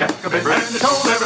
check a bit and told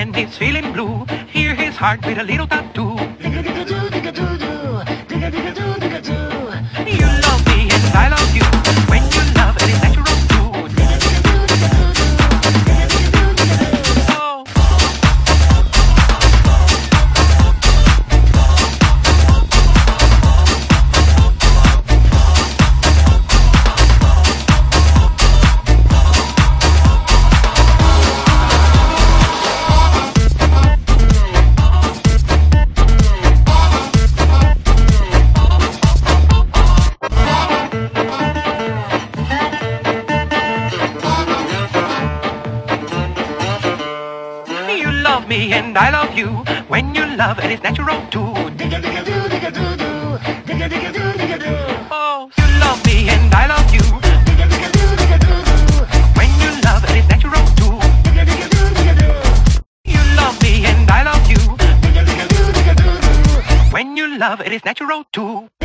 and he's feeling blue. Hear his heart with a little tattoo. You. When you love it is natural too. Oh, you love me and I love you. When you love it is natural too. You love me and I love you. When you love it is natural too.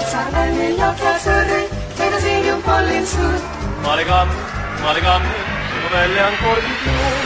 사랑을 엮여서를 태도 지금 벌린 수 머리감 머리감 멜랑꼴리고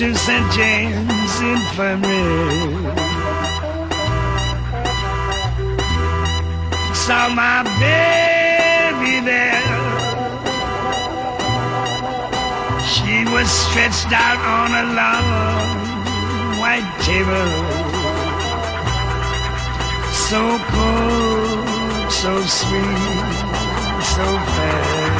to St. James Infirmary. Saw my baby there. She was stretched out on a long white table. So cold, so sweet, so fair.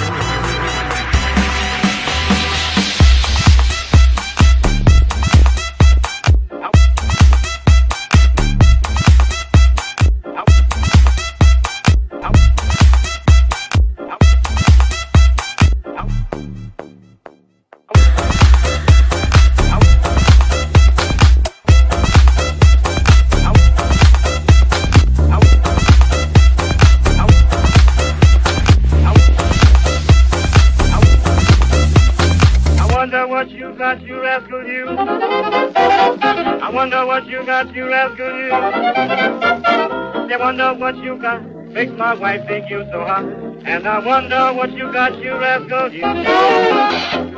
You got, you rascal, you. They wonder what you got, makes my wife think you so hot. And I wonder what you got, you rascal, you.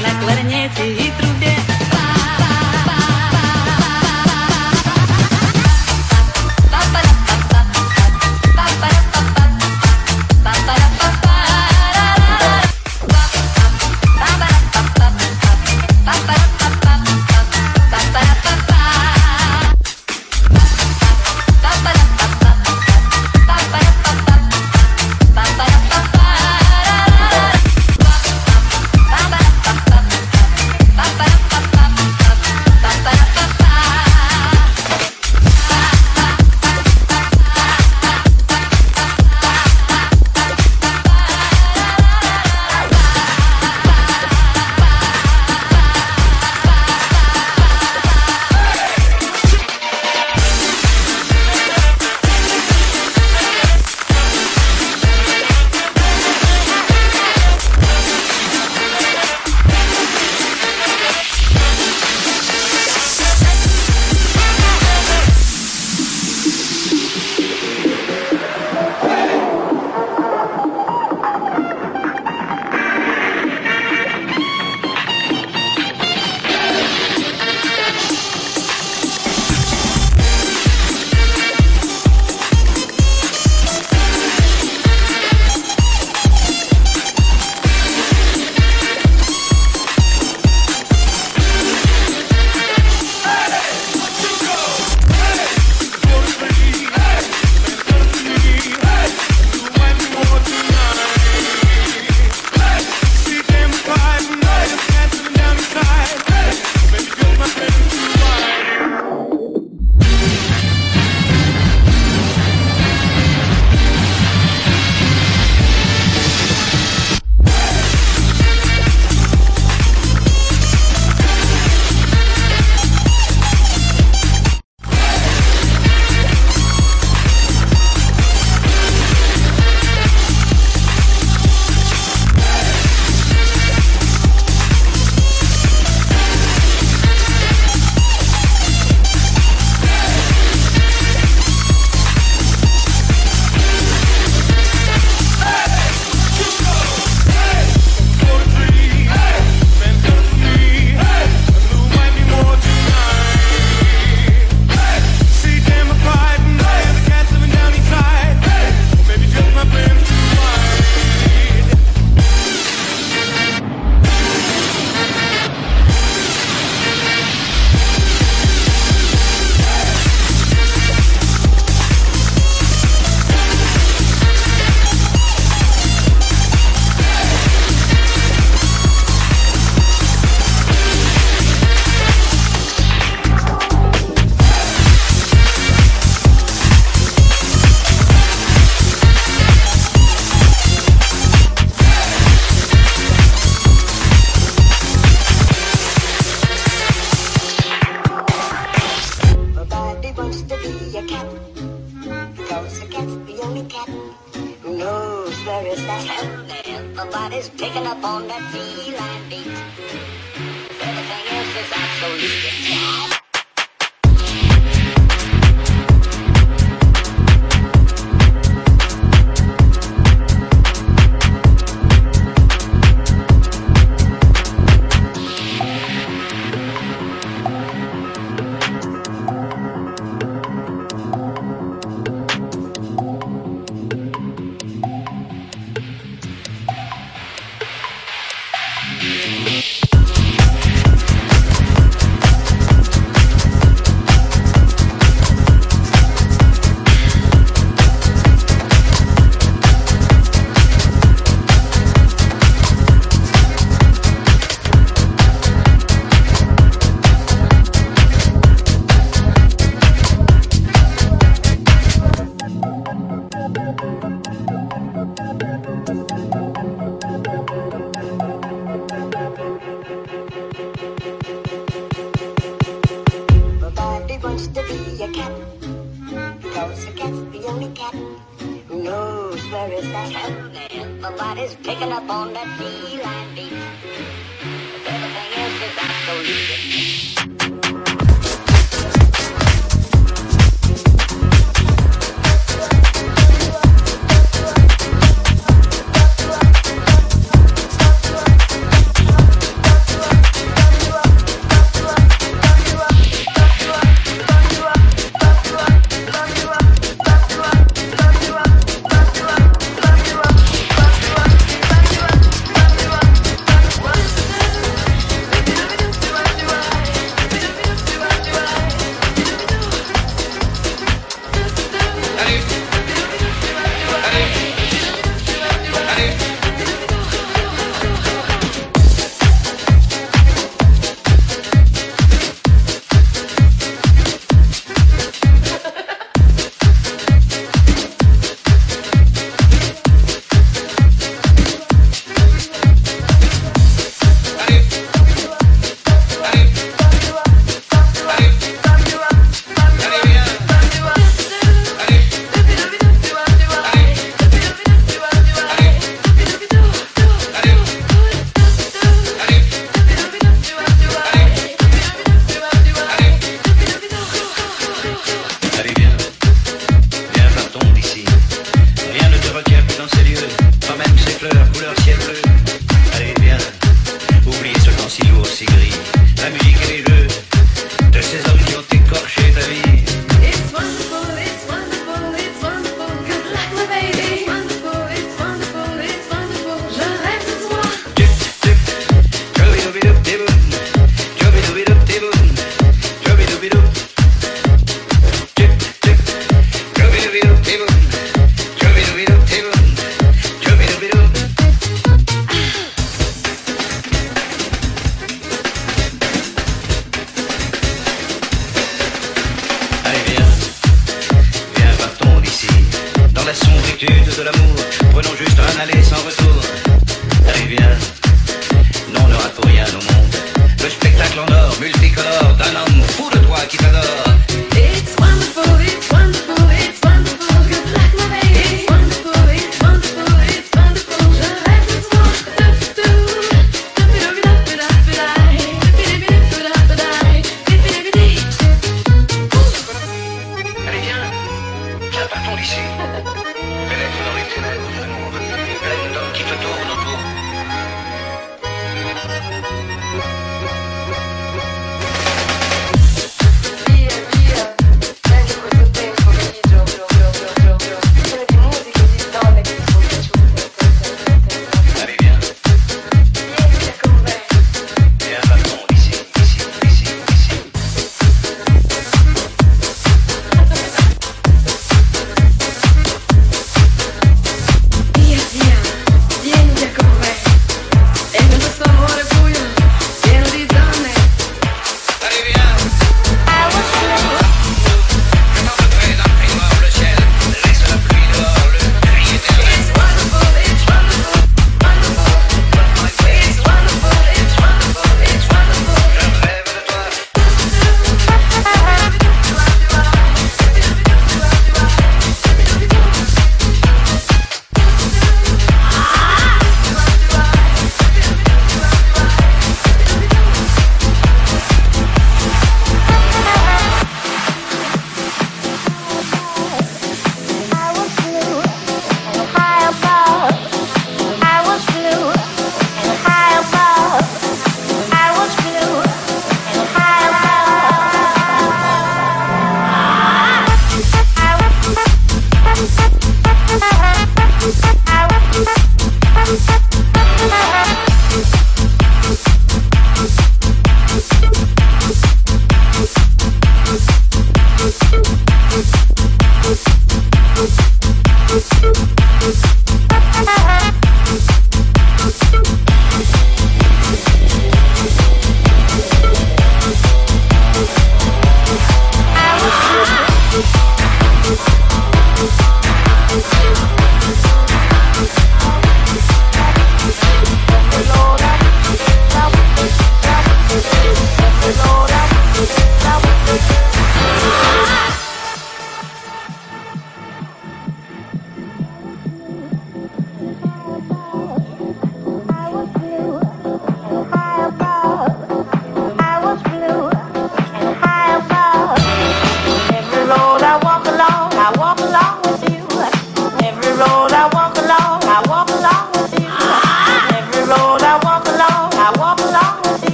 like letting it